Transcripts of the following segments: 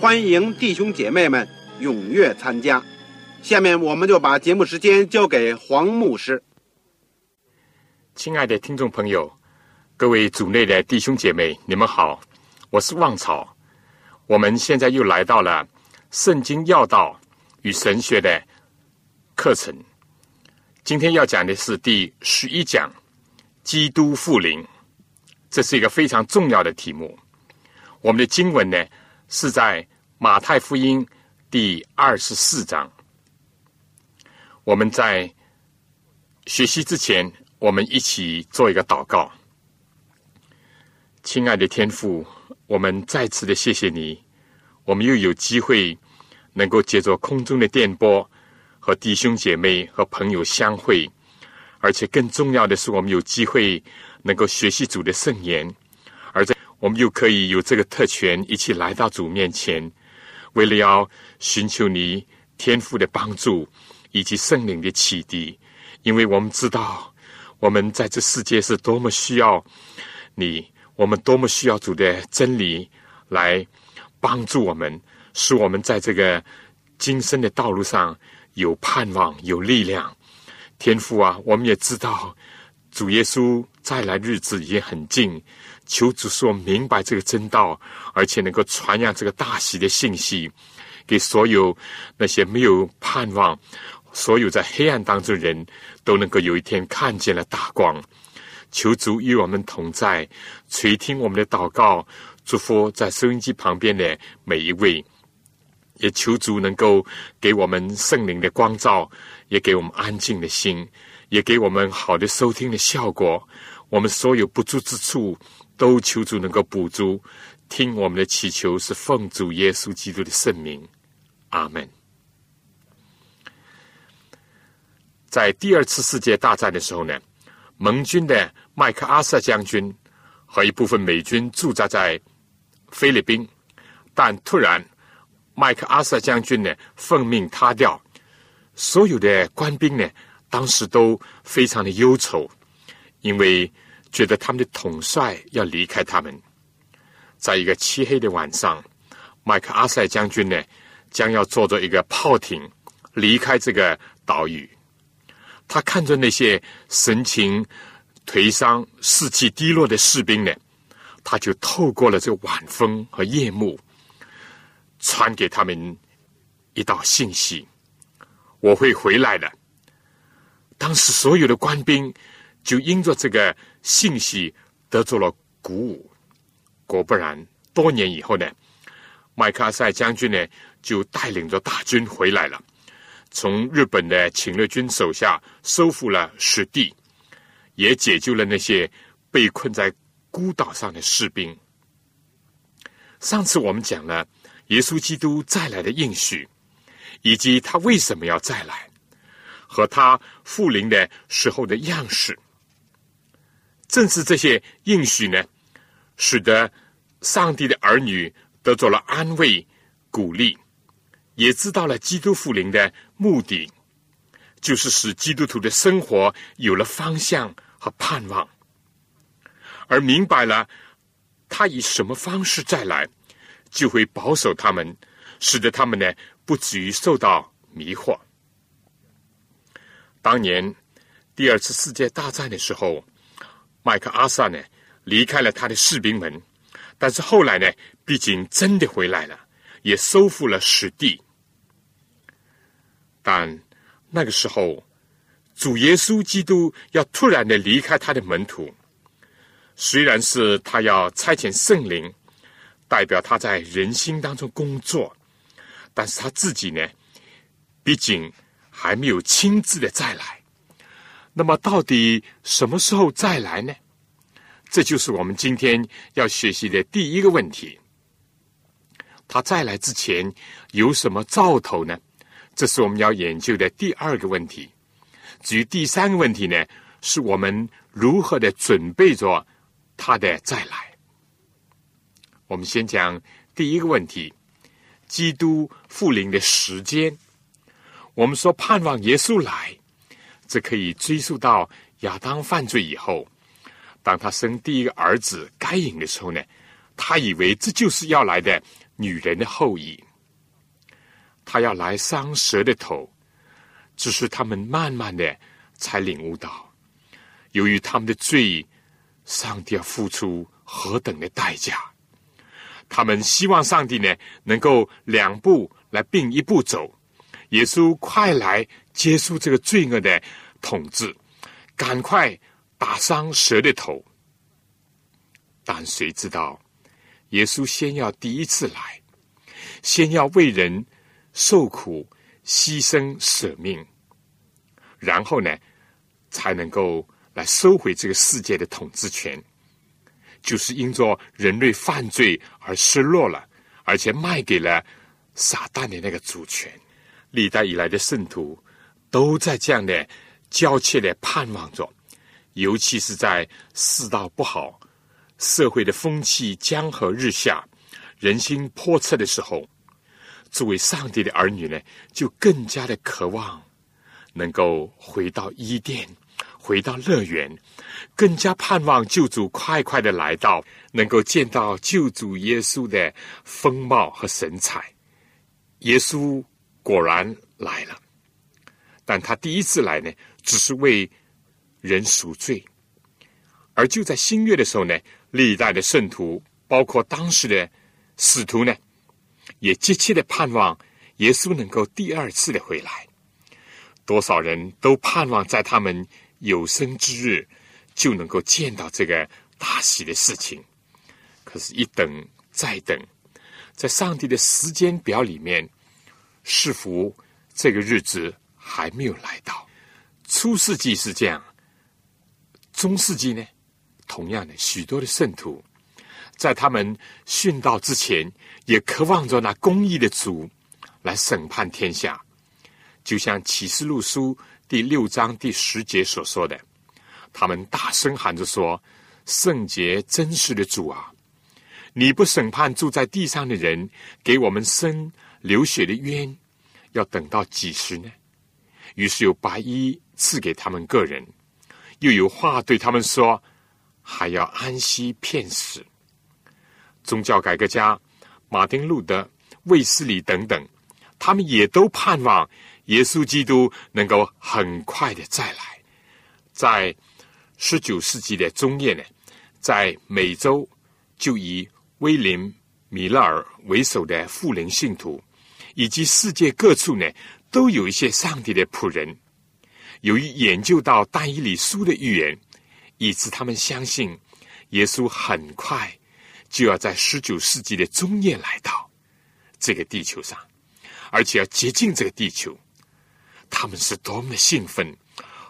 欢迎弟兄姐妹们踊跃参加。下面我们就把节目时间交给黄牧师。亲爱的听众朋友，各位组内的弟兄姐妹，你们好，我是旺草。我们现在又来到了圣经要道与神学的课程，今天要讲的是第十一讲。基督复临，这是一个非常重要的题目。我们的经文呢是在马太福音第二十四章。我们在学习之前，我们一起做一个祷告。亲爱的天父，我们再次的谢谢你，我们又有机会能够借着空中的电波和弟兄姐妹和朋友相会。而且更重要的是，我们有机会能够学习主的圣言，我们又可以有这个特权，一起来到主面前，为了要寻求你天赋的帮助以及圣灵的启迪，因为我们知道我们在这世界是多么需要你，我们多么需要主的真理来帮助我们，使我们在这个今生的道路上有盼望、有力量。天父啊，我们也知道主耶稣再来日子也很近，求主说明白这个真道，而且能够传扬这个大喜的信息，给所有那些没有盼望、所有在黑暗当中人都能够有一天看见了大光。求主与我们同在，垂听我们的祷告，祝福在收音机旁边的每一位。也求主能够给我们圣灵的光照，也给我们安静的心，也给我们好的收听的效果。我们所有不足之处，都求主能够补足。听我们的祈求，是奉主耶稣基督的圣名，阿门。在第二次世界大战的时候呢，盟军的麦克阿瑟将军和一部分美军驻扎在菲律宾，但突然。麦克阿瑟将军呢，奉命他掉，所有的官兵呢，当时都非常的忧愁，因为觉得他们的统帅要离开他们。在一个漆黑的晚上，麦克阿瑟将军呢，将要坐着一个炮艇离开这个岛屿。他看着那些神情颓丧、士气低落的士兵呢，他就透过了这晚风和夜幕。传给他们一道信息：我会回来的。当时所有的官兵就因着这个信息得到了鼓舞。果不然，多年以后呢，麦克阿瑟将军呢就带领着大军回来了，从日本的侵略军手下收复了失地，也解救了那些被困在孤岛上的士兵。上次我们讲了。耶稣基督再来的应许，以及他为什么要再来，和他复临的时候的样式，正是这些应许呢，使得上帝的儿女得到了安慰、鼓励，也知道了基督复临的目的，就是使基督徒的生活有了方向和盼望，而明白了他以什么方式再来。就会保守他们，使得他们呢不至于受到迷惑。当年第二次世界大战的时候，麦克阿瑟呢离开了他的士兵们，但是后来呢，毕竟真的回来了，也收复了实地。但那个时候，主耶稣基督要突然的离开他的门徒，虽然是他要差遣圣灵，代表他在人心当中工作，但是他自己呢，毕竟还没有亲自的再来。那么，到底什么时候再来呢？这就是我们今天要学习的第一个问题。他再来之前有什么兆头呢？这是我们要研究的第二个问题。至于第三个问题呢，是我们如何的准备着他的再来。我们先讲第一个问题：基督复临的时间。我们说盼望耶稣来，这可以追溯到亚当犯罪以后。当他生第一个儿子该隐的时候呢，他以为这就是要来的女人的后裔，他要来伤蛇的头。只是他们慢慢的才领悟到，由于他们的罪，上帝要付出何等的代价。他们希望上帝呢能够两步来并一步走，耶稣快来结束这个罪恶的统治，赶快。打伤蛇的头，但谁知道，耶稣先要第一次来，先要为人受苦、牺牲、舍命，然后呢，才能够来收回这个世界的统治权。就是因着人类犯罪而失落了，而且卖给了撒旦的那个主权。历代以来的圣徒都在这样的焦切的盼望着。尤其是在世道不好、社会的风气江河日下、人心叵测的时候，作为上帝的儿女呢，就更加的渴望能够回到伊甸、回到乐园，更加盼望救主快快的来到，能够见到救主耶稣的风貌和神采。耶稣果然来了，但他第一次来呢，只是为。人赎罪，而就在新月的时候呢，历代的圣徒，包括当时的使徒呢，也急切的盼望耶稣能够第二次的回来。多少人都盼望在他们有生之日就能够见到这个大喜的事情。可是，一等再等，在上帝的时间表里面，似乎这个日子还没有来到。初世纪是这样。中世纪呢，同样的许多的圣徒，在他们殉道之前，也渴望着那公义的主来审判天下。就像启示录书第六章第十节所说的，他们大声喊着说：“圣洁真实的主啊，你不审判住在地上的人，给我们生流血的冤，要等到几时呢？”于是有白衣赐给他们个人。又有话对他们说，还要安息片时。宗教改革家马丁路德、卫斯理等等，他们也都盼望耶稣基督能够很快的再来。在十九世纪的中叶呢，在美洲就以威廉·米勒尔为首的富灵信徒，以及世界各处呢，都有一些上帝的仆人。由于研究到但以理书的预言，以致他们相信耶稣很快就要在十九世纪的中叶来到这个地球上，而且要接近这个地球。他们是多么的兴奋，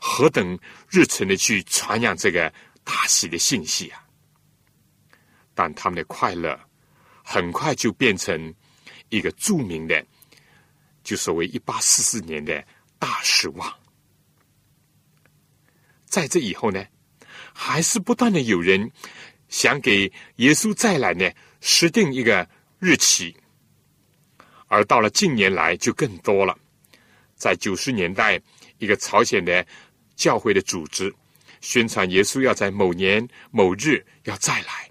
何等热忱的去传扬这个大喜的信息啊！但他们的快乐很快就变成一个著名的，就所谓一八四四年的大失望。在这以后呢，还是不断的有人想给耶稣再来呢，设定一个日期。而到了近年来就更多了。在九十年代，一个朝鲜的教会的组织宣传耶稣要在某年某日要再来，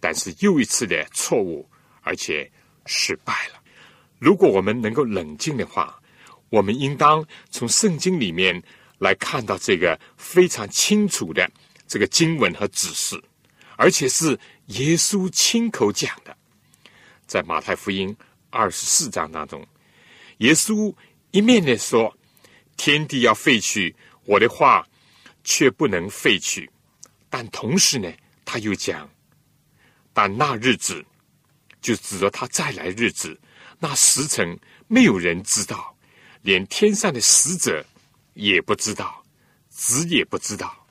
但是又一次的错误，而且失败了。如果我们能够冷静的话，我们应当从圣经里面。来看到这个非常清楚的这个经文和指示，而且是耶稣亲口讲的，在马太福音二十四章当中，耶稣一面的说：“天地要废去，我的话却不能废去。”但同时呢，他又讲：“但那日子，就指着他再来日子，那时辰没有人知道，连天上的使者也不知道，子也不知道，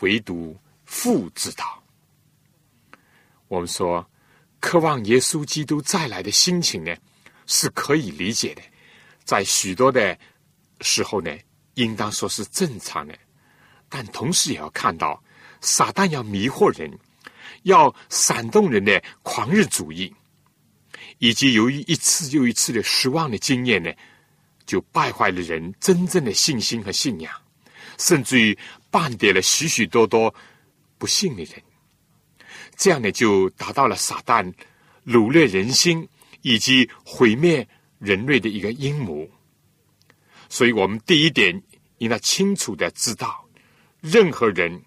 唯独父知道。”我们说，渴望耶稣基督再来的心情呢，是可以理解的，在许多的时候呢，应当说是正常的，但同时也要看到。撒旦要迷惑人，要煽动人的狂热主义，以及由于一次又一次的失望的经验呢，就败坏了人真正的信心和信仰，甚至于绊跌了许许多多不幸的人。这样呢，就达到了撒旦掳掠人心以及毁灭人类的一个阴谋。所以我们第一点应当清楚的知道，任何人。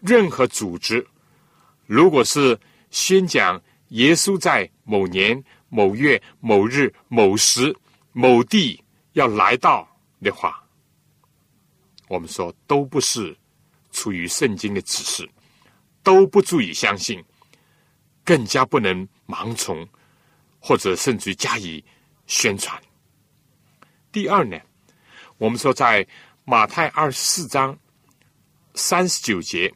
任何组织，如果是宣讲耶稣在某年某月某日某时某地要来到的话，我们说都不是出于圣经的指示，都不足以相信，更加不能盲从，或者甚至加以宣传。第二呢，我们说在马太二十四章三十九节。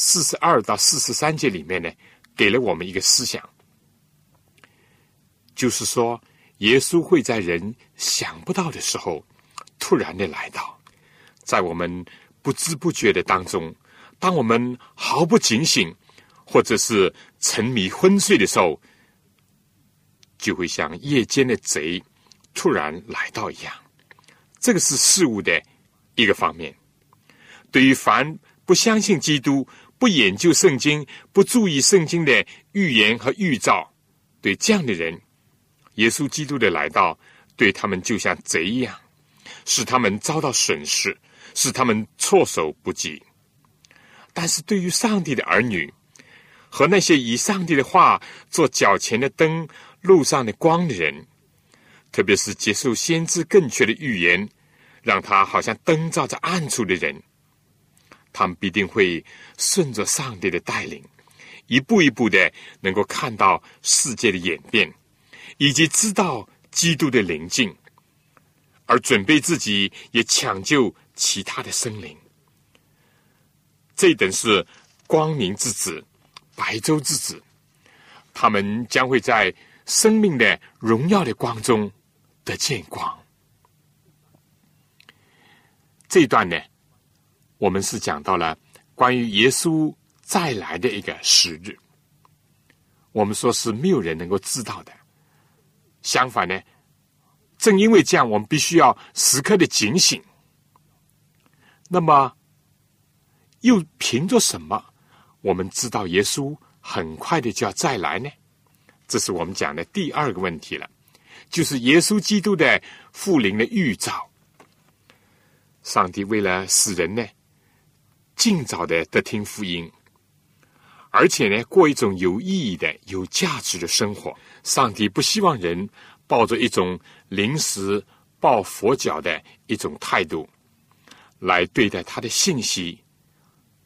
四十二到四十三节里面呢，给了我们一个思想，就是说，耶稣会在人想不到的时候，突然的来到，在我们不知不觉的当中，当我们毫不警醒，或者是沉迷昏睡的时候，就会像夜间的贼突然来到一样。这个是事物的一个方面。对于凡不相信基督。不研究圣经，不注意圣经的预言和预兆，对这样的人，耶稣基督的来到，对他们就像贼一样，使他们遭到损失，使他们措手不及。但是对于上帝的儿女和那些以上帝的话做脚前的灯、路上的光的人，特别是接受先知更确的预言，让他好像灯照在暗处的人。他们必定会顺着上帝的带领，一步一步的能够看到世界的演变，以及知道基督的临近，而准备自己也抢救其他的生灵。这等是光明之子、白昼之子，他们将会在生命的荣耀的光中得见光。这一段呢？我们是讲到了关于耶稣再来的一个时日，我们说是没有人能够知道的。相反呢，正因为这样，我们必须要时刻的警醒。那么，又凭着什么，我们知道耶稣很快的就要再来呢？这是我们讲的第二个问题了，就是耶稣基督的复临的预兆。上帝为了使人呢？尽早的得听福音，而且呢，过一种有意义的、有价值的生活。上帝不希望人抱着一种临时抱佛脚的一种态度来对待他的信息，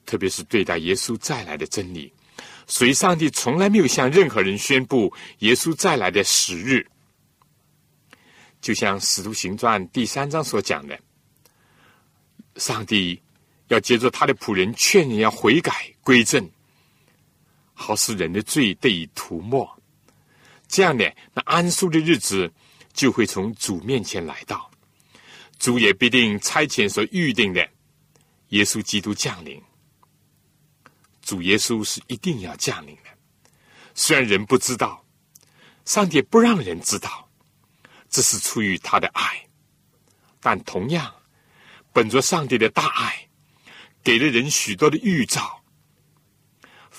特别是对待耶稣再来的真理。所以，上帝从来没有向任何人宣布耶稣再来的时日。就像《使徒行传》第三章所讲的，上帝。要接着他的仆人劝人要悔改归正，好使人的罪得以涂抹。这样呢，那安舒的日子就会从主面前来到。主也必定差遣所预定的耶稣基督降临。主耶稣是一定要降临的，虽然人不知道，上帝不让人知道，这是出于他的爱。但同样，本着上帝的大爱。给了人许多的预兆，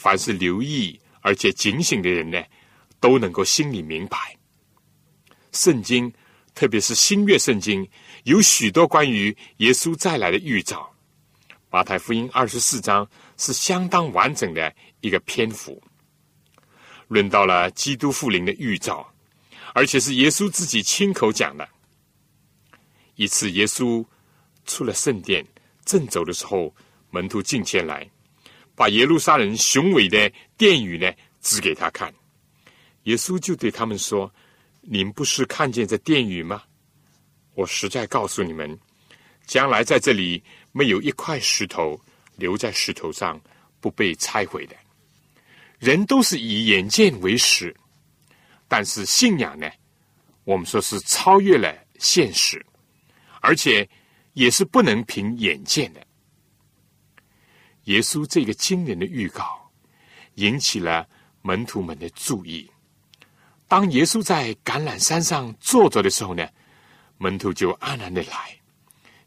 凡是留意而且警醒的人呢，都能够心里明白。圣经，特别是新约圣经，有许多关于耶稣再来的预兆。马太福音二十四章是相当完整的一个篇幅，论到了基督复临的预兆，而且是耶稣自己亲口讲的。一次，耶稣出了圣殿，正走的时候，门徒进前来，把耶路撒冷雄伟的殿宇呢指给他看。耶稣就对他们说：“你们不是看见这殿宇吗？我实在告诉你们，将来在这里没有一块石头留在石头上不被拆毁的。人都是以眼见为实，但是信仰呢，我们说是超越了现实，而且也是不能凭眼见的。耶稣这个惊人的预告，引起了门徒们的注意。”当耶稣在橄榄山上坐着的时候呢，门徒就安然的来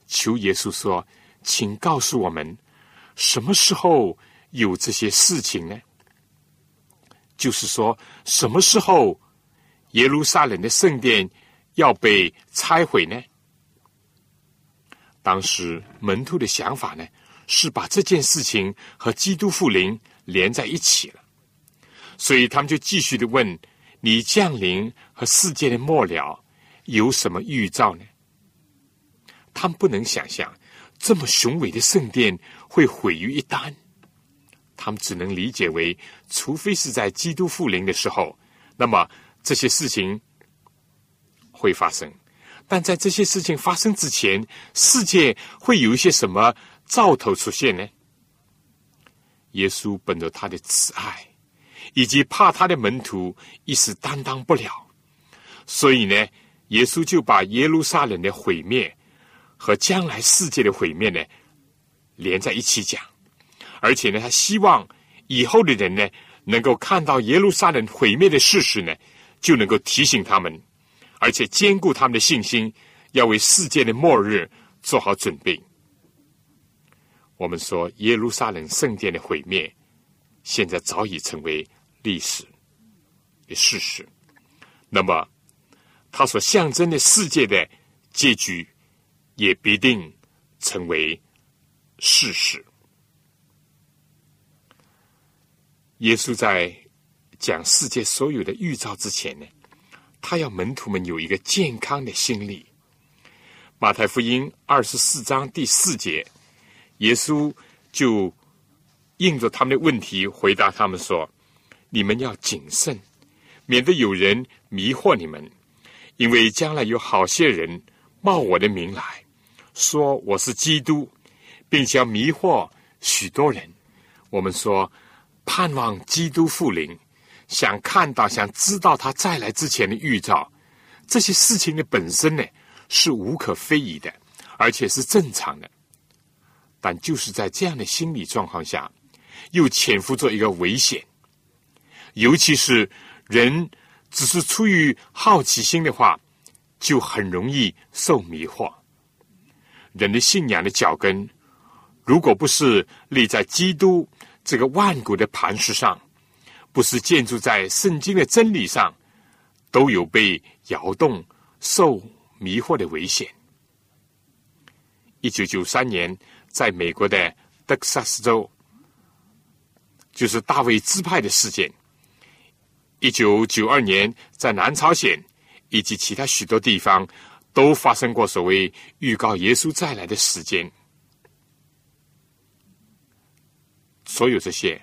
求耶稣说：“请告诉我们，什么时候有这些事情呢？就是说，什么时候耶路撒冷的圣殿要被拆毁呢？”当时门徒的想法呢，是把这件事情和基督复临连在一起了，所以他们就继续的问。你降临和世界的末了有什么预兆呢？他们不能想象这么雄伟的圣殿会毁于一旦，他们只能理解为，除非是在基督复临的时候，那么这些事情会发生。但在这些事情发生之前，世界会有一些什么兆头出现呢？耶稣本着他的慈爱。以及怕他的门徒一时担当不了，所以呢，耶稣就把耶路撒冷的毁灭和将来世界的毁灭呢连在一起讲，而且呢，他希望以后的人呢能够看到耶路撒冷毁灭的事实呢，就能够提醒他们，而且兼顾他们的信心，要为世界的末日做好准备。我们说耶路撒冷圣殿的毁灭，现在早已成为。历史的事实，那么它所象征的世界的结局，也必定成为事实。耶稣在讲世界所有的预兆之前呢，他要门徒们有一个健康的心理。马太福音二十四章第四节，耶稣就应着他们的问题回答他们说。你们要谨慎，免得有人迷惑你们，因为将来有好些人冒我的名来说我是基督，并且要迷惑许多人。我们说盼望基督复临，想看到、想知道他再来之前的预兆，这些事情的本身呢是无可非议的，而且是正常的。但就是在这样的心理状况下，又潜伏着一个危险。尤其是人只是出于好奇心的话，就很容易受迷惑。人的信仰的脚跟，如果不是立在基督这个万古的磐石上，不是建筑在圣经的真理上，都有被摇动、受迷惑的危险。一九九三年，在美国的德克萨斯州，就是大卫支派的事件。一九九二年，在南朝鲜以及其他许多地方，都发生过所谓预告耶稣再来的时间。所有这些，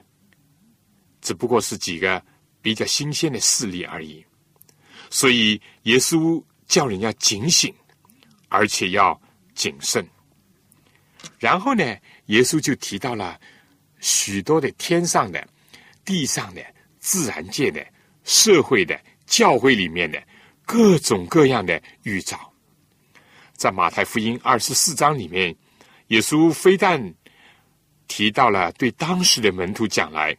只不过是几个比较新鲜的事例而已。所以，耶稣叫人要警醒，而且要谨慎。然后呢，耶稣就提到了许多的天上的、地上的、自然界的。社会的教会里面的各种各样的预兆，在马太福音二十四章里面，耶稣非但提到了对当时的门徒讲来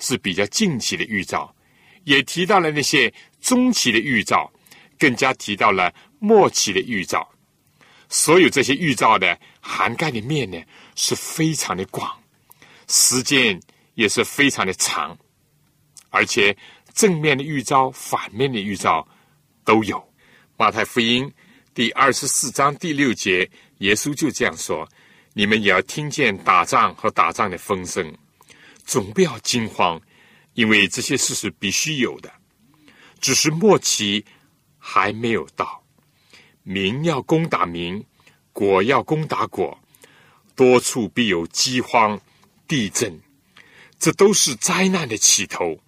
是比较近期的预兆，也提到了那些中期的预兆，更加提到了末期的预兆。所有这些预兆的涵盖的面呢，是非常的广，时间也是非常的长。而且正面的预兆、反面的预兆都有。马太福音第二十四章第六节，耶稣就这样说：“你们也要听见打仗和打仗的风声，总不要惊慌，因为这些事是必须有的。只是末期还没有到。民要攻打民，国要攻打国，多处必有饥荒、地震，这都是灾难的起头。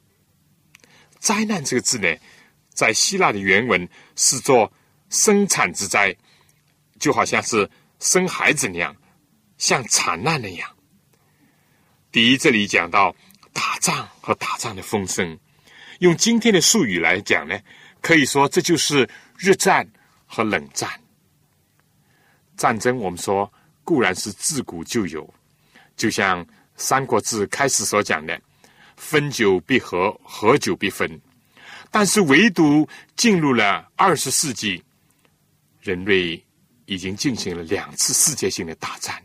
灾难这个字呢，在希腊的原文是做生产之灾，就好像是生孩子那样，像惨难那样。第一，这里讲到打仗和打仗的风声，用今天的术语来讲呢，可以说这就是日战。和冷战，战争我们说固然是自古就有，就像《三国志》开始所讲的“分久必合，合久必分”，但是唯独进入了二十世纪，人类已经进行了两次世界性的大战，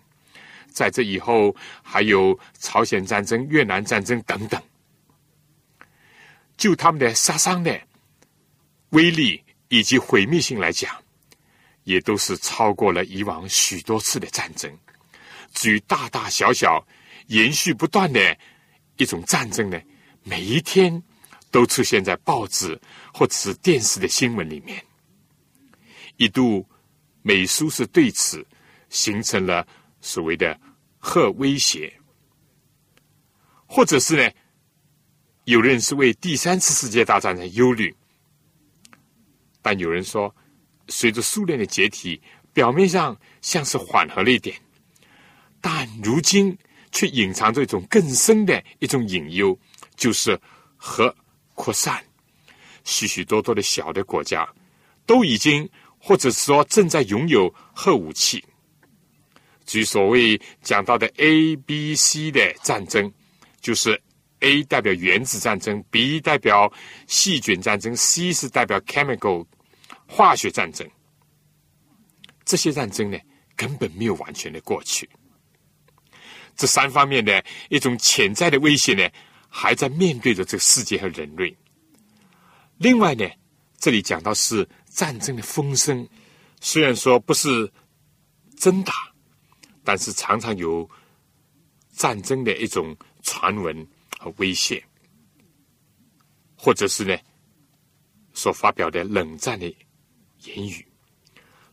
在这以后还有朝鲜战争、越南战争等等，就他们的杀伤的威力。以及毁灭性来讲，也都是超过了以往许多次的战争。至于大大小小、延续不断的一种战争呢，每一天都出现在报纸或者是电视的新闻里面。一度美苏是对此形成了所谓的核威胁，或者是呢，有人是为第三次世界大战的忧虑。但有人说，随着苏联的解体，表面上像是缓和了一点，但如今却隐藏着一种更深的一种隐忧，就是核扩散。许许多多的小的国家都已经，或者说正在拥有核武器。至于所谓讲到的 A、B、C 的战争，就是 A 代表原子战争，B 代表细菌战争，C 是代表 chemical。化学战争，这些战争呢，根本没有完全的过去。这三方面的一种潜在的威胁呢，还在面对着这个世界和人类。另外呢，这里讲到是战争的风声，虽然说不是真打，但是常常有战争的一种传闻和威胁，或者是呢，所发表的冷战的。言语，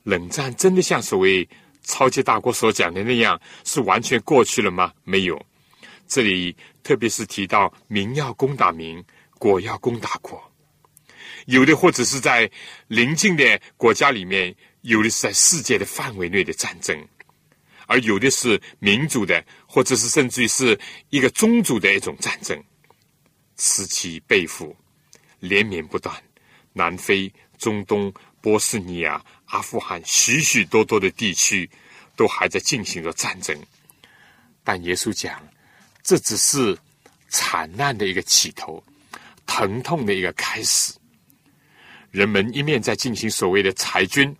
冷战真的像所谓超级大国所讲的那样是完全过去了吗？没有。这里特别是提到民要攻打民，国要攻打国，有的或者是在邻近的国家里面，有的是在世界的范围内的战争，而有的是民主的，或者是甚至于是一个宗族的一种战争，此起彼伏，连绵不断。南非、中东。波斯尼亚、阿富汗许许多多的地区都还在进行着战争，但耶稣讲，这只是惨难的一个起头，疼痛的一个开始。人们一面在进行所谓的裁军，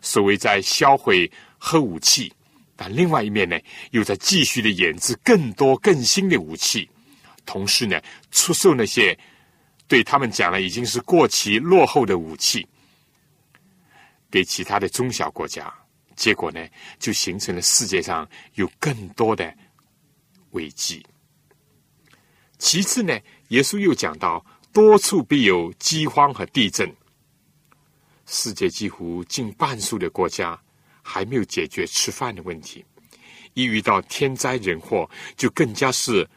所谓在销毁核武器，但另外一面呢，又在继续的研制更多更新的武器，同时呢，出售那些对他们讲了已经是过期落后的武器。给其他的中小国家，结果呢，就形成了世界上有更多的危机。其次呢，耶稣又讲到，多处必有饥荒和地震。世界几乎近半数的国家还没有解决吃饭的问题，一遇到天灾人祸，就更加是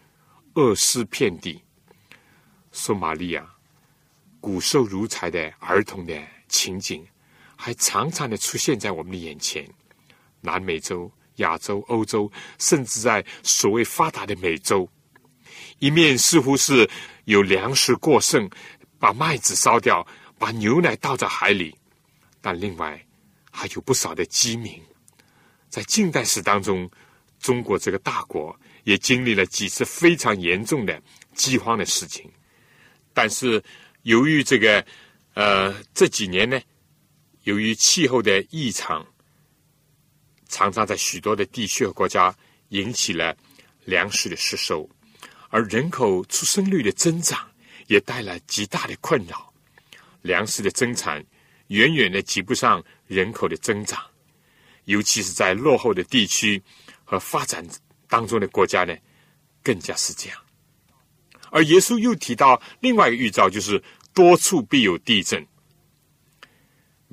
饿尸遍地。索马利亚骨瘦如柴的儿童的情景。还常常的出现在我们的眼前，南美洲、亚洲、欧洲，甚至在所谓发达的美洲，一面似乎是有粮食过剩，把麦子烧掉，把牛奶倒在海里，但另外还有不少的饥民。在近代史当中，中国这个大国也经历了几次非常严重的饥荒的事情，但是由于这个呃这几年呢。由于气候的异常，常常在许多的地区和国家引起了粮食的失收，而人口出生率的增长也带来极大的困扰。粮食的增产远远的及不上人口的增长，尤其是在落后的地区和发展当中的国家呢，更加是这样。而耶稣又提到另外一个预兆，就是多处必有地震。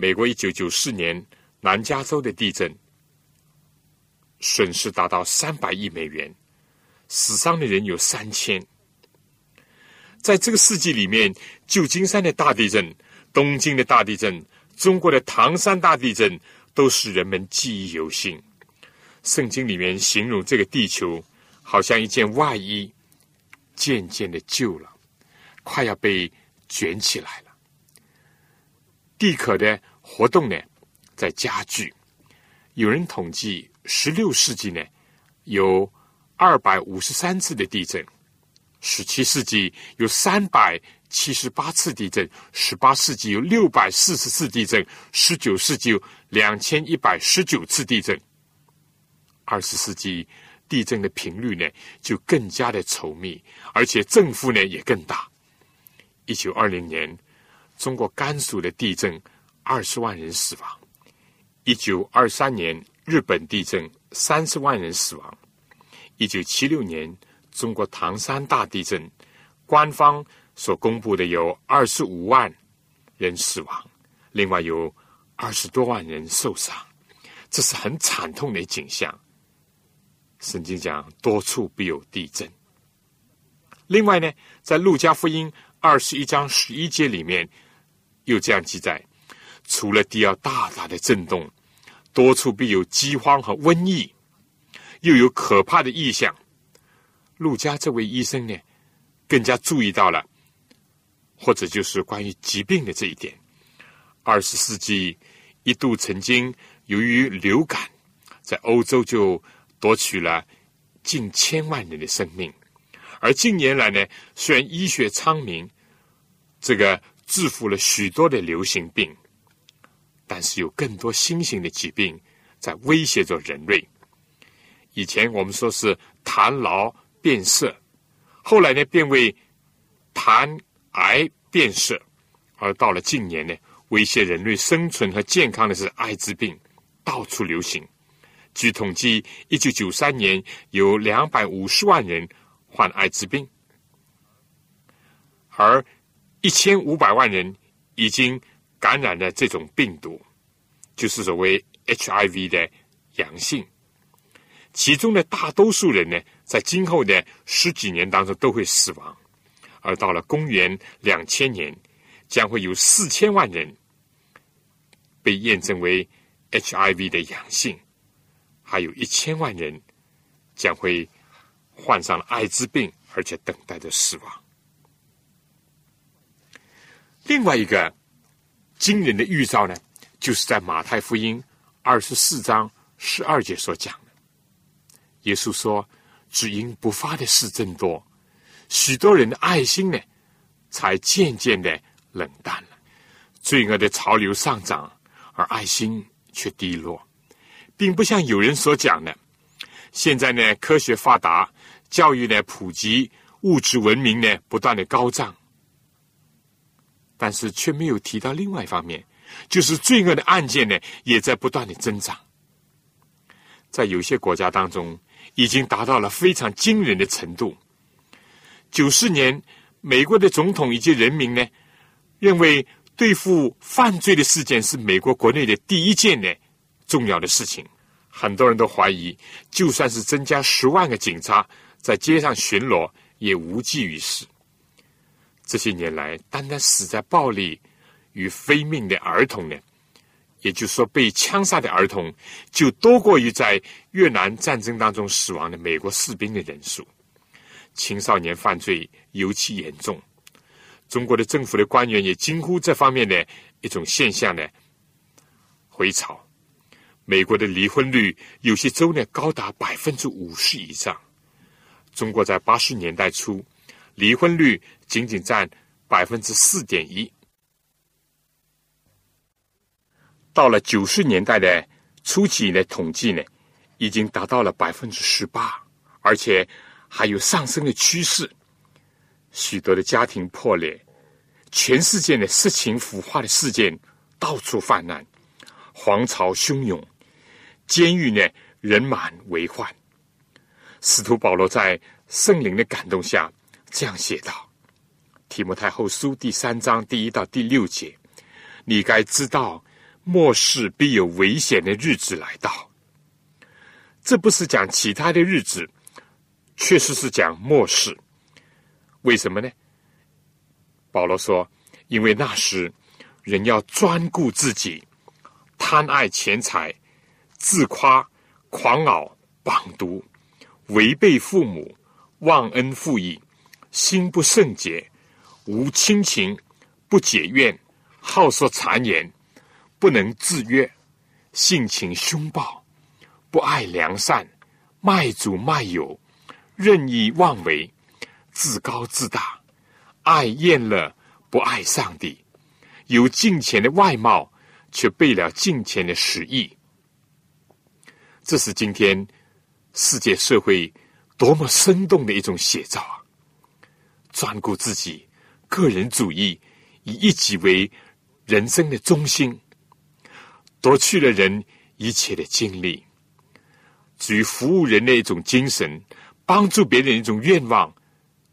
美国一九九四年南加州的地震，损失达到三百亿美元，死伤的人有三千。在这个世纪里面，旧金山的大地震、东京的大地震、中国的唐山大地震，都使人们记忆犹新。圣经里面形容这个地球，好像一件外衣，渐渐的旧了，快要被卷起来了。地壳的活动呢，在加剧。有人统计，十六世纪呢，有二百五十三次的地震。十七世纪有三百七十八次地震，十八世纪有六百四十次地震，十九世纪有两千一百十九次地震。二十世纪地震的频率呢就更加的稠密，而且震幅呢也更大。一九二零年，中国甘肃的地震二十万人死亡；一九二三年，日本地震三十万人死亡；一九七六年。中国唐山大地震，官方所公布的有二十五万人死亡，另外有二十多万人受伤，这是很惨痛的景象。圣经讲多处必有地震。另外呢，在路加福音二十一章十一节里面，又这样记载：除了地要大大的震动，多处必有饥荒和瘟疫，又有可怕的异象。陆家这位医生呢，更加注意到了，或者就是关于疾病的这一点。二十世纪一度曾经由于流感，在欧洲就夺取了近千万人的生命。而近年来呢，虽然医学昌明，这个制服了许多的流行病，但是有更多新型的疾病在威胁着人类。以前我们说是痰痨。变色，后来呢变为痰癌变色，而到了近年呢，威胁人类生存和健康的是艾滋病，到处流行。据统计，一九九三年有两百五十万人患艾滋病，而一千五百万人已经感染了这种病毒，就是所谓 HIV 的阳性。其中的大多数人呢，在今后的十几年当中都会死亡，而到了公元两千年，将会有四千万人被验证为 HIV 的阳性，还有一千万人将会患上了艾滋病，而且等待着死亡。另外一个惊人的预兆呢，就是在马太福音二十四章十二节所讲的。耶稣说：“只因不发的事增多，许多人的爱心呢，才渐渐的冷淡了。罪恶的潮流上涨，而爱心却低落，并不像有人所讲的。现在呢，科学发达，教育呢普及，物质文明呢不断的高涨，但是却没有提到另外一方面，就是罪恶的案件呢也在不断的增长。在有些国家当中。”已经达到了非常惊人的程度。九四年，美国的总统以及人民呢，认为对付犯罪的事件是美国国内的第一件呢重要的事情。很多人都怀疑，就算是增加十万个警察在街上巡逻，也无济于事。这些年来，单单死在暴力与非命的儿童呢？也就是说，被枪杀的儿童就多过于在越南战争当中死亡的美国士兵的人数。青少年犯罪尤其严重。中国的政府的官员也惊呼这方面的一种现象呢，回潮。美国的离婚率有些州呢高达百分之五十以上。中国在八十年代初，离婚率仅仅占百分之四点一。到了九十年代的初期的统计呢，已经达到了百分之十八，而且还有上升的趋势。许多的家庭破裂，全世界的色情腐化的事件到处泛滥，皇朝汹涌，监狱呢人满为患。使徒保罗在圣灵的感动下这样写道：“提摩太后书第三章第一到第六节，你该知道末世必有危险的日子来到。这不是讲其他的日子，确实是讲末世。为什么呢？保罗说：“因为那时人要专顾自己，贪爱钱财，自夸，狂傲，妄毒，违背父母，忘恩负义，心不圣洁，无亲情，不解怨，好说谗言，不能自约，性情凶暴，不爱良善，卖主卖友，任意妄为，自高自大。”爱厌乐，不爱上帝，有金钱的外貌，却背了金钱的实意。这是今天世界社会多么生动的一种写照啊！专顾自己，个人主义，以一己为人生的中心，夺去了人一切的精力。至于服务人的一种精神，帮助别人一种愿望，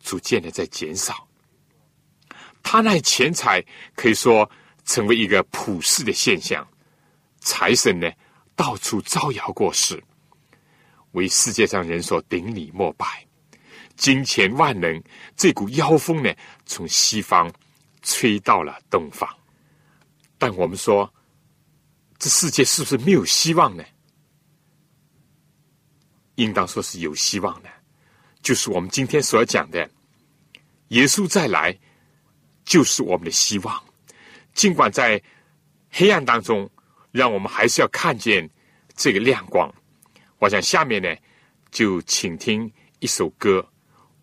逐渐的在减少。贪爱钱财可以说成为一个普世的现象，财神呢到处招摇过市，为世界上人所顶礼膜拜，金钱万能这股妖风呢从西方吹到了东方，但我们说这世界是不是没有希望呢？应当说是有希望的，就是我们今天所要讲的耶稣再来。就是我们的希望，尽管在黑暗当中，让我们还是要看见这个亮光。我想下面呢，就请听一首歌，《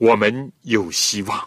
我们有希望》。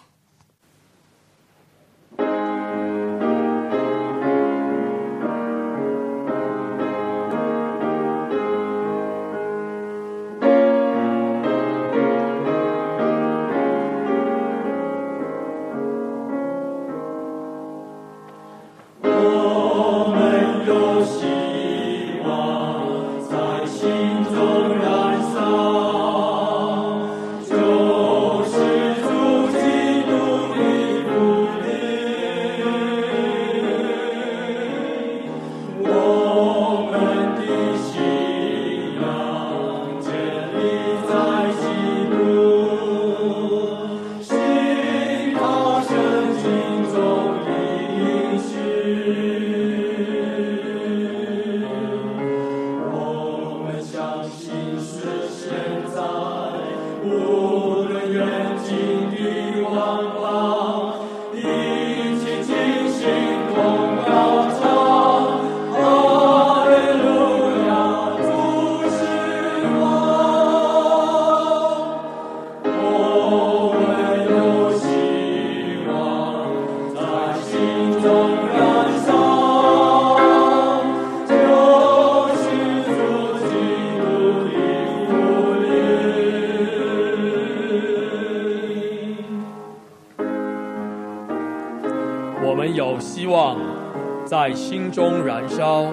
在心中燃烧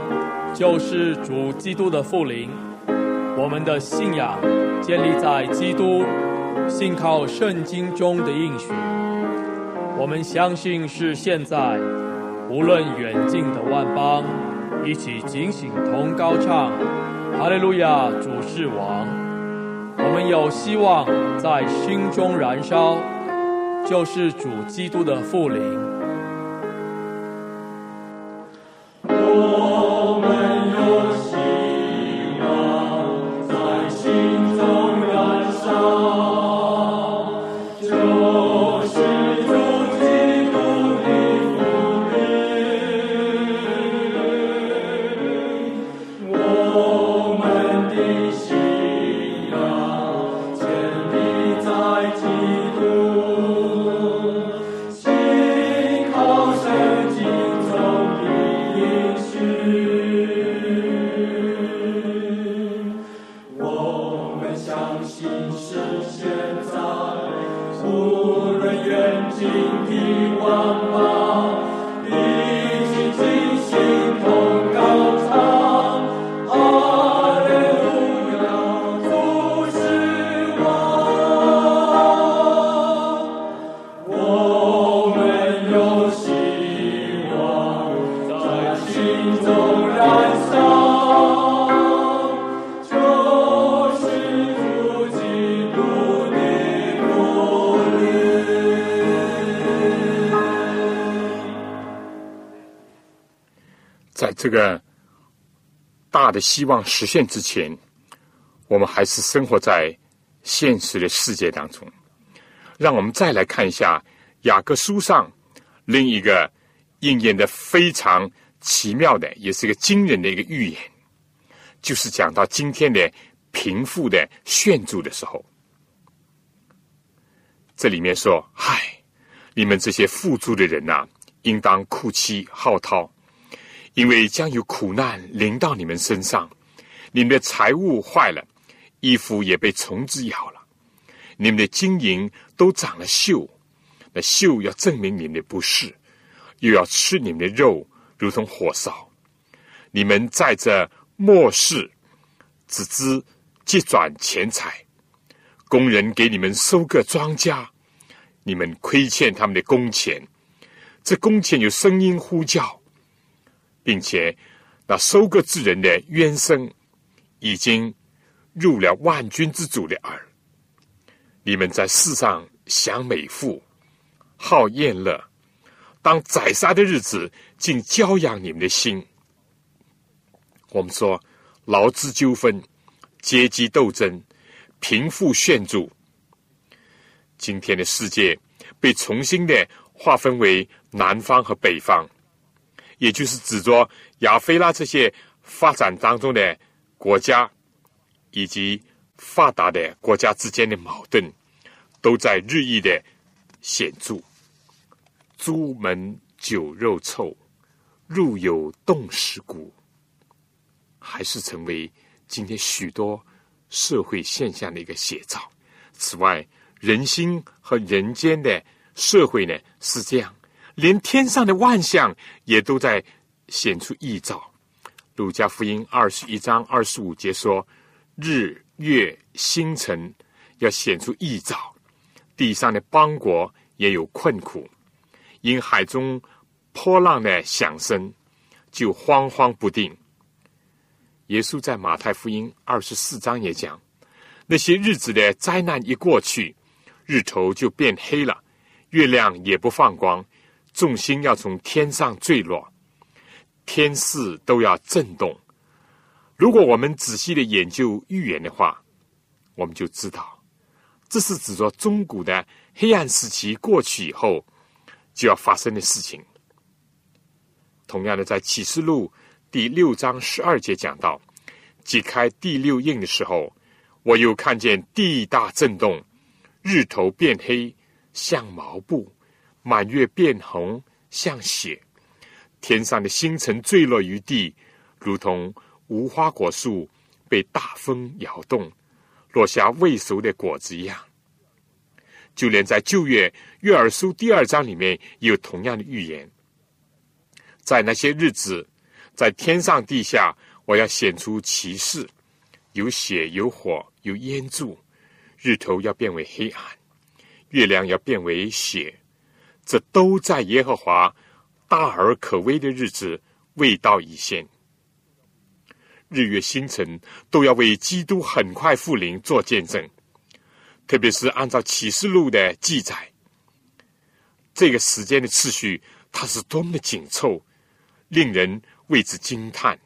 就是主基督的复临，我们的信仰建立在基督，信靠圣经中的应许。我们相信是现在，无论远近的万邦，一起警醒同高唱：哈利路亚，主是王。我们有希望在心中燃烧，就是主基督的复临。这个大的希望实现之前，我们还是生活在现实的世界当中。让我们再来看一下雅各书上另一个应验的非常奇妙的，也是一个惊人的一个预言，就是讲到今天的贫富的炫著的时候，这里面说：“嗨，你们这些富足的人呐、应当哭泣号啕，因为将有苦难临到你们身上，你们的财物坏了，衣服也被虫子咬了，你们的金银都长了锈，那锈要证明你们的不是，又要吃你们的肉，如同火烧。你们在这末世，只知积转钱财，工人给你们收割庄稼，你们亏欠他们的工钱，这工钱有声音呼叫，并且那收割之人的冤声已经入了万军之主的耳。你们在世上享美富，好宴乐，当宰杀的日子，竟骄养你们的心。我们说劳资纠纷、阶级斗争、贫富炫著，今天的世界被重新的划分为南方和北方，也就是指着亚非拉这些发展当中的国家，以及发达的国家之间的矛盾，都在日益的显著。朱门酒肉臭，入有冻尸骨，还是成为今天许多社会现象的一个写照。此外，人心和人间的社会呢是这样，连天上的万象也都在显出异兆。路加福音二十一章二十五节说：“日月星辰要显出异兆，地上的邦国也有困苦，因海中波浪的响声，就慌慌不定。”耶稣在马太福音二十四章也讲，那些日子的灾难一过去，日头就变黑了，月亮也不放光，众星要从天上坠落，天势都要震动。如果我们仔细的研究预言的话，我们就知道，这是指着中古的黑暗时期过去以后就要发生的事情。同样的，在启示录第六章十二节讲到，解开第六印的时候，我又看见地大震动，日头变黑像毛布，满月变红像血，天上的星辰坠落于地，如同无花果树被大风摇动，落下未熟的果子一样。就连在旧约约珥书第二章里面也有同样的预言，在那些日子，在天上地下，我要显出奇事，有血有火有烟柱，日头要变为黑暗，月亮要变为血，这都在耶和华大而可畏的日子未到以先。日月星辰都要为基督很快复临做见证，特别是按照启示录的记载，这个时间的次序，它是多么的紧凑，令人为之惊叹。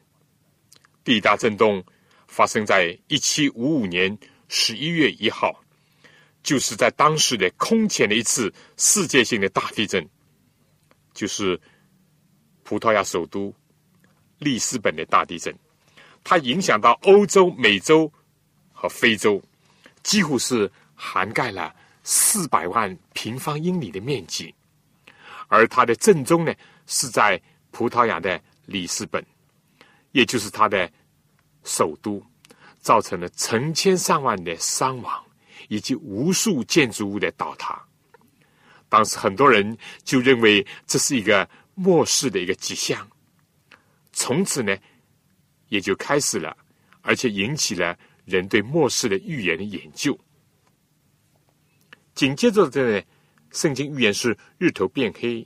地大震动发生在一七五五年十一月一号，就是在当时的空前的一次世界性的大地震，就是葡萄牙首都里斯本的大地震。它影响到欧洲、美洲和非洲，几乎是涵盖了四百万平方英里的面积。而它的正中呢，是在葡萄牙的里斯本，也就是它的首都，造成了成千上万的伤亡，以及无数建筑物的倒塌。当时很多人就认为这是一个末世的一个迹象，从此呢。也就开始了，而且引起了人对末世的预言的研究。紧接着，这圣经预言是日头变黑，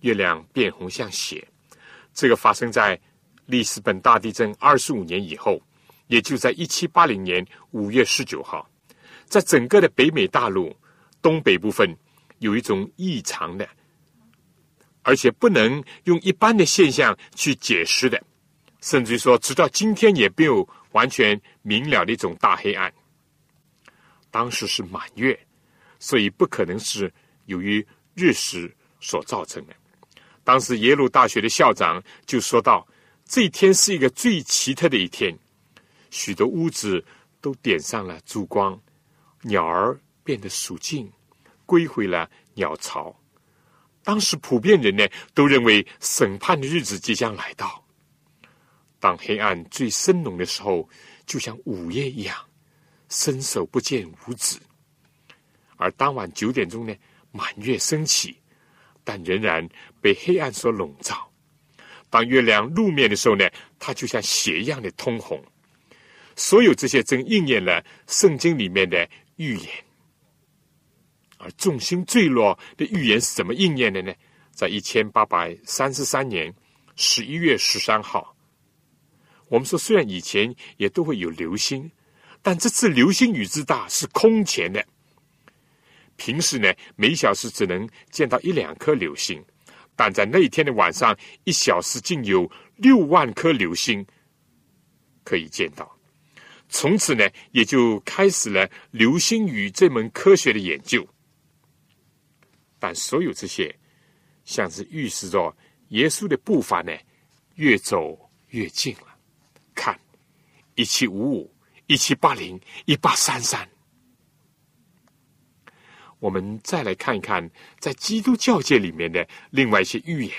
月亮变红像血。这个发生在里斯本大地震二十五年以后，也就在一七八零年五月十九号，在整个的北美大陆东北部分有一种异常的，而且不能用一般的现象去解释的，甚至于说直到今天也没有完全明了的一种大黑暗。当时是满月，所以不可能是由于日食所造成的。当时耶鲁大学的校长就说到。这一天是一个最奇特的一天，许多屋子都点上了烛光，鸟儿变得肃静，归回了鸟巢。当时普遍人呢都认为审判的日子即将来到。当黑暗最深浓的时候，就像午夜一样，伸手不见五指。而当晚九点钟呢，满月升起，但仍然被黑暗所笼罩。当月亮露面的时候呢，它就像血一样的通红。所有这些正应验了圣经里面的预言。而众星坠落的预言是怎么应验的呢？在一千八百三十三年十一月十三号，我们说虽然以前也都会有流星，但这次流星雨之大是空前的。平时呢，每小时只能见到一两颗流星。但在那一天的晚上，一小时竟有六万颗流星可以见到。从此呢，也就开始了流星雨这门科学的研究。但所有这些，像是预示着耶稣的步伐呢，越走越近了。看，一七五五、一七八零、一八三三。我们再来看一看，在基督教界里面的另外一些预言，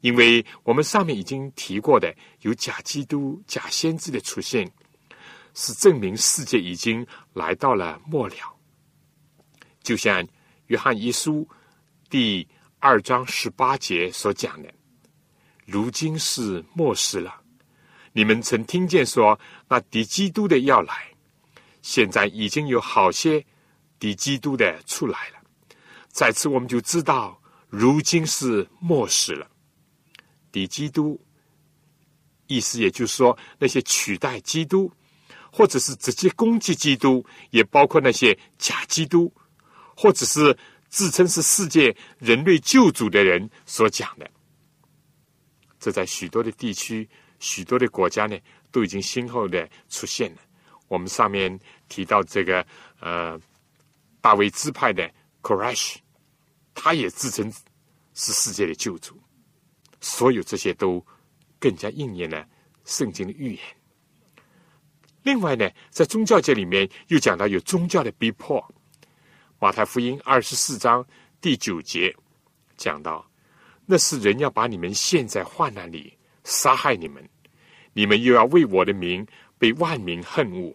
因为我们上面已经提过的，有假基督、假先知的出现，是证明世界已经来到了末了。就像约翰一书第二章十八节所讲的：“如今是末世了，你们曾听见说那敌基督的要来，现在已经有好些。”敌基督的出来了，在此我们就知道，如今是末世了。敌基督，意思也就是说，那些取代基督，或者是直接攻击基督，也包括那些假基督，或者是自称是世界人类救主的人所讲的。这在许多的地区、许多的国家呢，都已经先后的出现了。我们上面提到这个，呃。大卫支派的 Koresh，他也自称是世界的救主。所有这些都更加应验了圣经的预言。另外呢，在宗教界里面又讲到有宗教的逼迫。马太福音二十四章第九节讲到，那是人要把你们陷在患难里，杀害你们，你们又要为我的名被万民恨恶。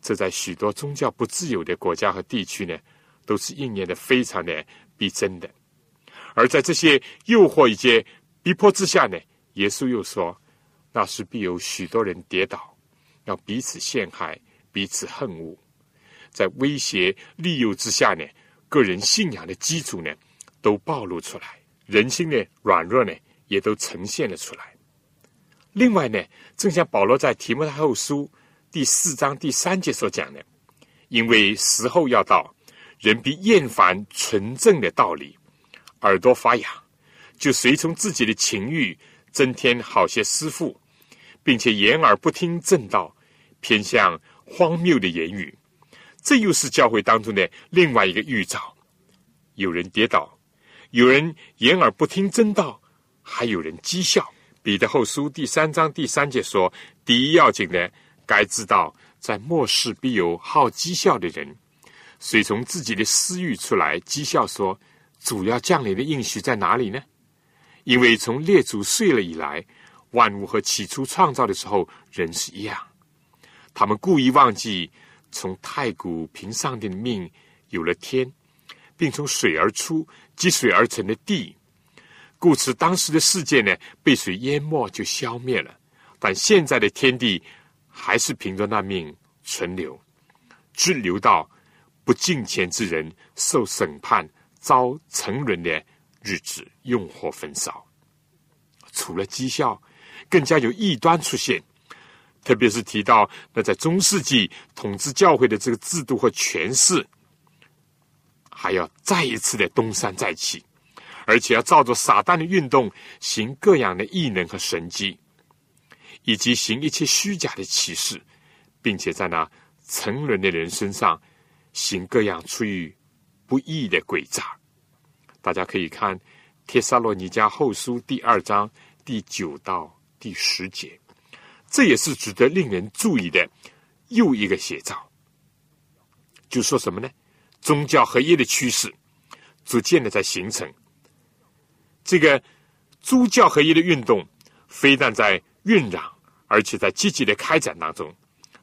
这在许多宗教不自由的国家和地区呢，都是应验的非常的逼真的。而在这些诱惑以及逼迫之下呢，耶稣又说，那是必有许多人跌倒，要彼此陷害，彼此恨恶。在威胁利诱之下呢，个人信仰的基础呢，都暴露出来，人心的软弱呢，也都呈现了出来。另外呢，正像保罗在提摩太后书。第四章第三节所讲的，因为时候要到，人必厌烦纯正的道理，耳朵发痒，就随从自己的情欲，增添好些师傅，并且掩耳不听正道，偏向荒谬的言语。这又是教会当中的另外一个预兆：有人跌倒，有人掩耳不听真道，还有人讥笑。彼得后书第三章第三节说：第一要紧的。该知道，在末世必有好讥笑的人，随从自己的私欲出来讥笑说：“主要降临的应许在哪里呢？”因为从列祖睡了以来，万物和起初创造的时候人是一样。他们故意忘记从太古凭上帝的命有了天，并从水而出、积水而成的地，故此当时的世界呢被水淹没就消灭了。但现在的天地。还是凭着那命存留，只留到不敬虔之人受审判、遭沉沦的日子，用火焚烧。除了讥笑，更加有异端出现。特别是提到那在中世纪统治教会的这个制度和权势，还要再一次的东山再起，而且要照着撒旦的运动行各样的异能和神迹，以及行一切虚假的启示，并且在那成人的人身上行各样出于不义的诡诈。大家可以看《帖撒罗尼迦后书》第二章第九到第十节。这也是值得令人注意的又一个写照，就说什么呢？宗教合一的趋势逐渐的在形成。这个宗教合一的运动非但在酝酿，而且在积极的开展当中。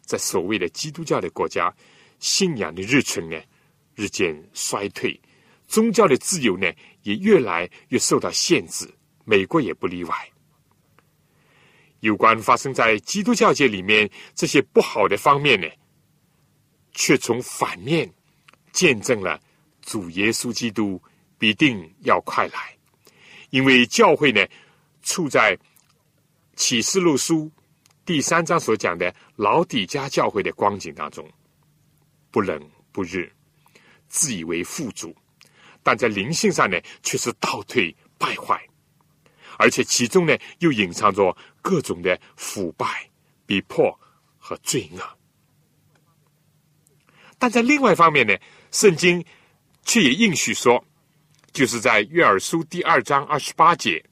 在所谓的基督教的国家，信仰的日存呢日渐衰退，宗教的自由呢也越来越受到限制。美国也不例外。有关发生在基督教界里面这些不好的方面呢，却从反面见证了主耶稣基督必定要快来，因为教会呢处在启示录书第三章所讲的老底家教会的光景当中，不冷不热，自以为富足，但在灵性上呢却是倒退败坏。而且其中呢，又隐藏着各种的腐败、逼迫和罪恶。但在另外一方面呢，圣经却也应许说，就是在约珥书第二章二十八节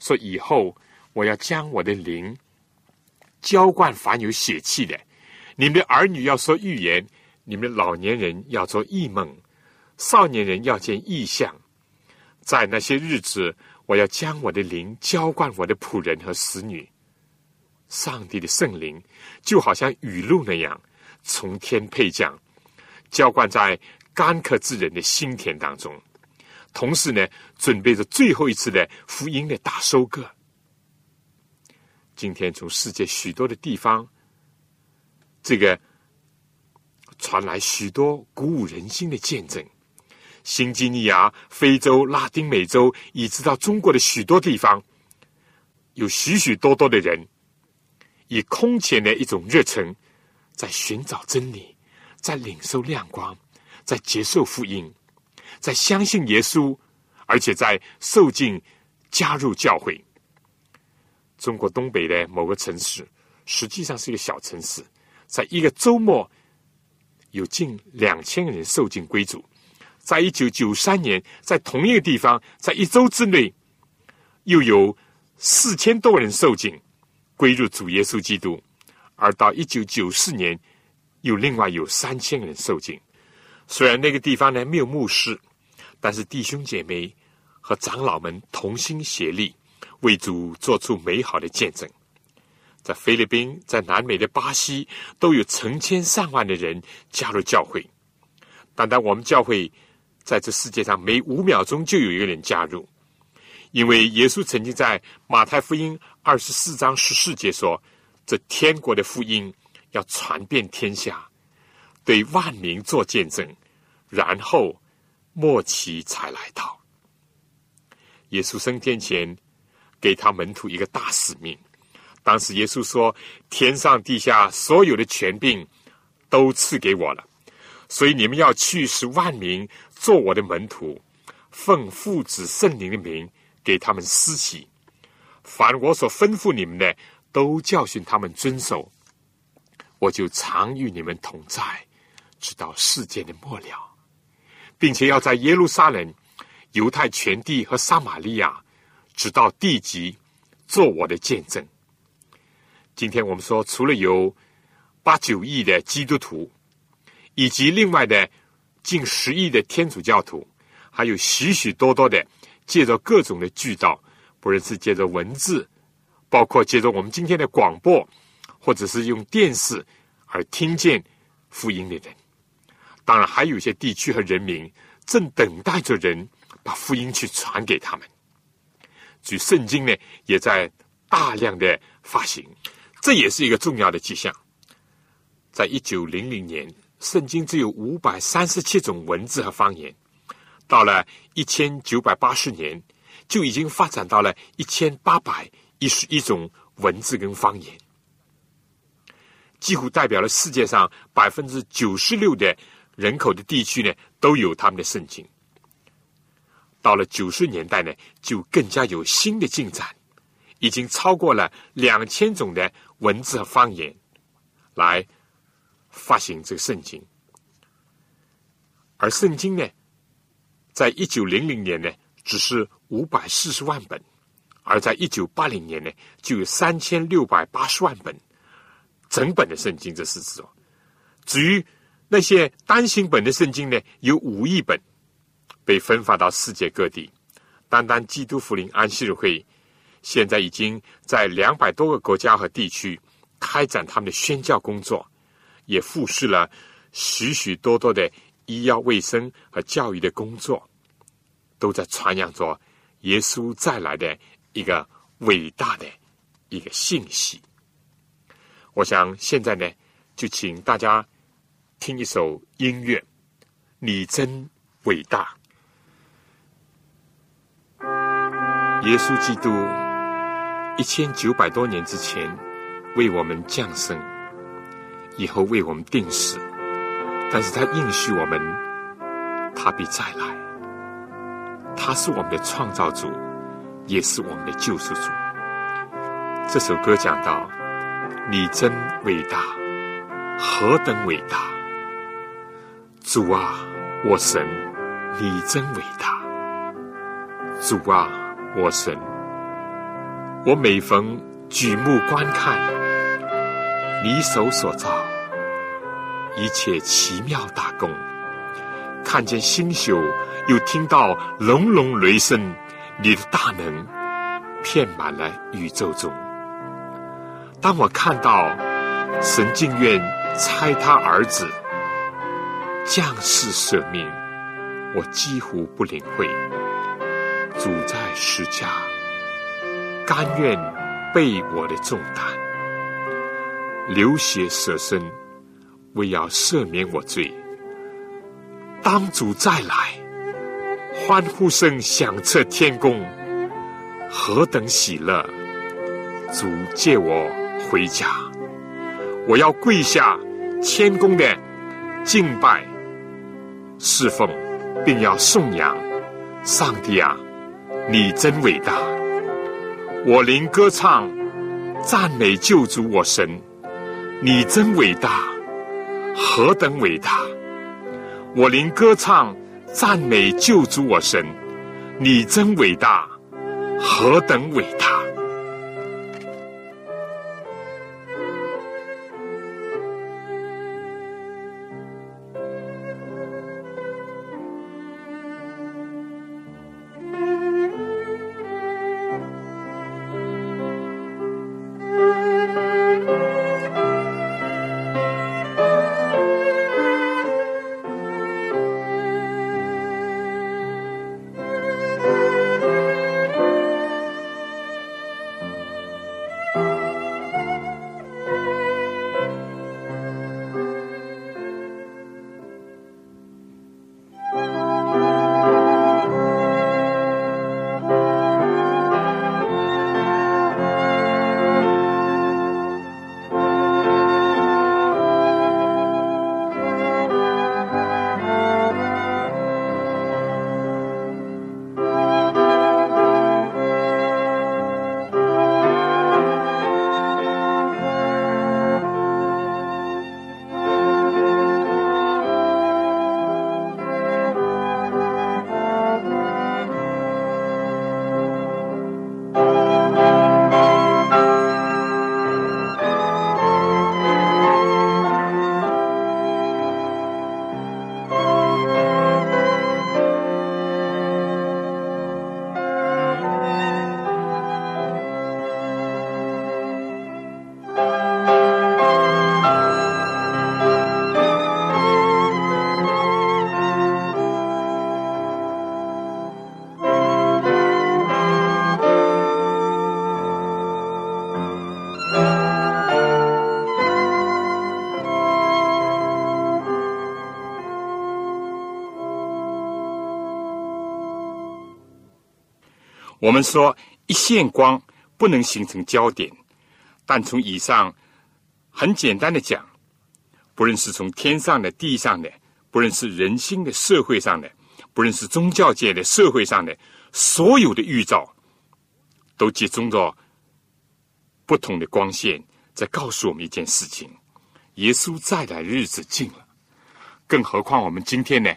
说：“以后我要将我的灵浇灌凡有血气的，你们的儿女要说预言，你们的老年人要做异梦，少年人要见异象，在那些日子。”我要将我的灵浇灌我的仆人和使女，上帝的圣灵就好像雨露那样从天配降，浇灌在干渴之人的心田当中。同时呢，准备着最后一次的福音的大收割。今天从世界许多的地方，这个传来许多鼓舞人心的见证。新几内亚、非洲、拉丁美洲，以至到中国的许多地方，有许许多多的人，以空前的一种热忱，在寻找真理，在领受亮光，在接受福音，在相信耶稣，而且在受尽加入教会。中国东北的某个城市，实际上是一个小城市，在一个周末，有近两千人受尽归主。在一九九三年，在同一个地方，在一周之内，又有四千多人受浸，归入主耶稣基督；而到一九九四年，又另外有三千人受浸。虽然那个地方呢没有牧师，但是弟兄姐妹和长老们同心协力，为主做出美好的见证。在菲律宾，在南美的巴西，都有成千上万的人加入教会。单单我们教会。在这世界上，每五秒钟就有一个人加入，因为耶稣曾经在马太福音二十四章十四节说：“这天国的福音要传遍天下，对万民做见证，然后末期才来到。”耶稣升天前，给他门徒一个大使命。当时耶稣说：“天上地下所有的权柄都赐给我了。”所以你们要去，使万民做我的门徒，奉父子圣灵的名给他们施洗。凡我所吩咐你们的，都教训他们遵守。我就常与你们同在，直到世界的末了，并且要在耶路撒冷、犹太全地和撒玛利亚，直到地极，做我的见证。今天我们说，除了有八九亿的基督徒。以及另外的近十亿的天主教徒，还有许许多多的借着各种的渠道，不论是借着文字，包括借着我们今天的广播，或者是用电视而听见福音的人。当然，还有一些地区和人民正等待着人把福音去传给他们。据圣经呢，也在大量的发行，这也是一个重要的迹象。在一九零零年。圣经只有五百三十七种文字和方言，到了一千九百八十年，就已经发展到了一千八百一十一种文字跟方言，几乎代表了世界上百分之九十六的人口的地区呢，都有他们的圣经。到了九十年代呢，就更加有新的进展，已经超过了两千种的文字和方言。来发行这个圣经。而圣经呢，在一九零零年呢，只是五百四十万本；而在一九八零年呢，就有三千六百八十万本整本的圣经。这是指哦。至于那些单行本的圣经呢，有五亿本。被分发到世界各地，单单基督福临安息日会，现在已经在两百多个国家和地区开展他们的宣教工作，也复视了许许多多的医药卫生和教育的工作，都在传扬着耶稣再来的一个伟大的一个信息。我想现在呢，就请大家听一首音乐，你真伟大。耶稣基督一千九百多年之前为我们降生，以后为我们定死，但是他应许我们，他必再来。他是我们的创造主，也是我们的救赎主。这首歌讲到：你真伟大，何等伟大！主啊，我神，你真伟大！主啊！我神，我每逢举目观看你手所造一切奇妙大功，看见星宿，又听到隆隆雷声，你的大能遍满了宇宙中。当我看到神竟愿差他儿子将士舍命，我几乎不领会。主在施家，甘愿背我的重担，流血舍身，为要赦免我罪。当主再来，欢呼声响彻天宫，何等喜乐！主借我回家，我要跪下天宫的敬拜侍奉，并要颂扬上帝啊！你真伟大！我灵歌唱，赞美救主我神。你真伟大，何等伟大！我灵歌唱，赞美救主我神。你真伟大，何等伟大！我们说一线光不能形成焦点，但从以上很简单的讲，不论是从天上的、地上的，不论是人心的、社会上的，不论是宗教界的、社会上的，所有的预兆，都集中着不同的光线，在告诉我们一件事情：耶稣再来日子近了。更何况我们今天呢，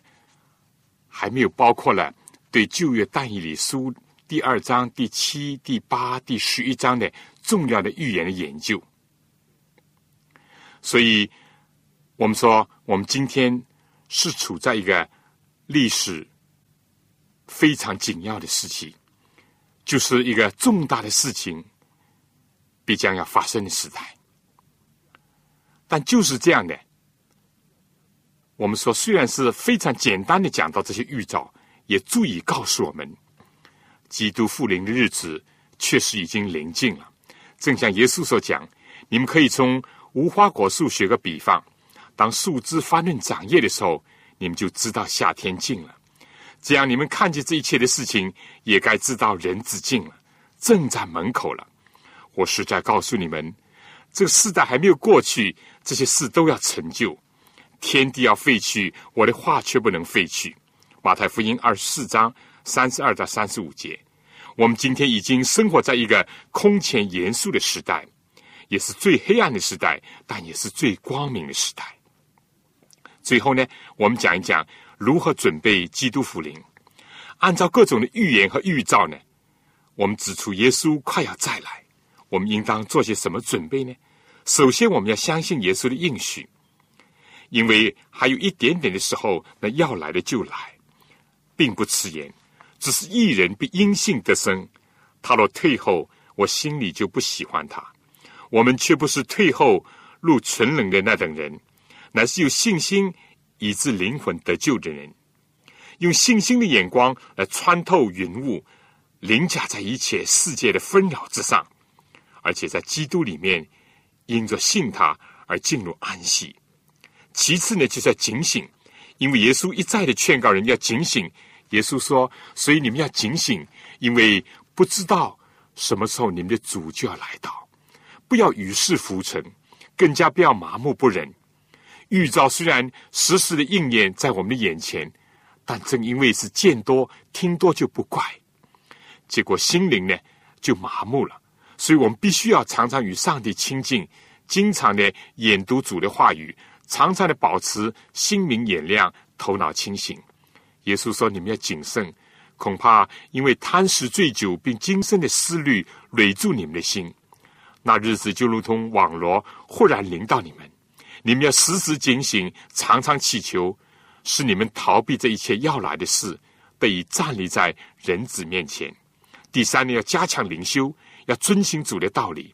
还没有包括了对旧约但以理书第二章、第七、第八、第十一章的重要的预言的研究。所以，我们说，我们今天是处在一个历史非常紧要的时期，就是一个重大的事情必将要发生的时代。但就是这样的。我们说，虽然是非常简单的讲到这些预兆，也足以告诉我们，基督复临的日子确实已经临近了。正像耶稣所讲：“你们可以从无花果树学个比方，当树枝发嫩长叶的时候，你们就知道夏天近了。这样，你们看见这一切的事情，也该知道人子近了，正在门口了。我实在告诉你们，这个时代还没有过去，这些事都要成就。”天地要废去，我的话却不能废去。马太福音二十四章三十二到三十五节。我们今天已经生活在一个空前严肃的时代，也是最黑暗的时代，但也是最光明的时代。最后呢，我们讲一讲如何准备基督福临。按照各种的预言和预兆呢，我们指出耶稣快要再来，我们应当做些什么准备呢？首先，我们要相信耶稣的应许。因为还有一点点的时候，那要来的就来，并不迟延。只是一人必因信得生，他若退后，我心里就不喜欢他。我们却不是退后入纯冷的那等人，乃是有信心以致灵魂得救的人，用信心的眼光来穿透云雾，凌驾在一切世界的纷扰之上，而且在基督里面因着信他而进入安息。其次呢，就是要警醒，因为耶稣一再的劝告人要警醒。耶稣说：“所以你们要警醒，因为不知道什么时候你们的主就要来到，不要与世浮沉，更加不要麻木不仁。预兆虽然实时的应验在我们的眼前，但正因为是见多听多就不怪，结果心灵呢就麻木了。所以我们必须要常常与上帝亲近，经常的研读主的话语。”常常的保持心明眼亮、头脑清醒。耶稣说：“你们要谨慎，恐怕因为贪食醉酒，并今生的思虑累住你们的心，那日子就如同网罗忽然临到你们。你们要时时警醒，常常祈求，使你们逃避这一切要来的事，得以站立在人子面前。第三呢，要加强灵修，要遵行主的道理。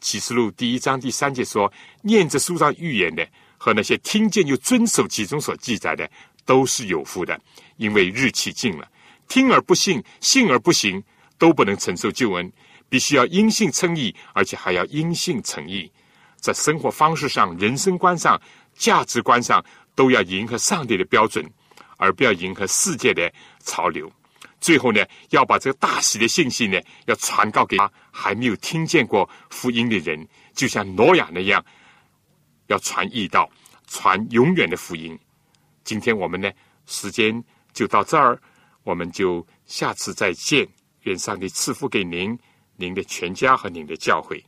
启示录第一章第三节说：念着书上预言的。”和那些听见又遵守其中所记载的，都是有福的，因为日期近了。听而不信，信而不行，都不能承受救恩。必须要因信称义，而且还要因信诚义，在生活方式上、人生观上、价值观上，都要迎合上帝的标准，而不要迎合世界的潮流。最后呢，要把这个大喜的信息呢，要传告给他还没有听见过福音的人，就像挪亚那样。要传义道，传永远的福音。今天我们呢，时间就到这儿，我们就下次再见。愿上帝赐福给您、您的全家和您的教会。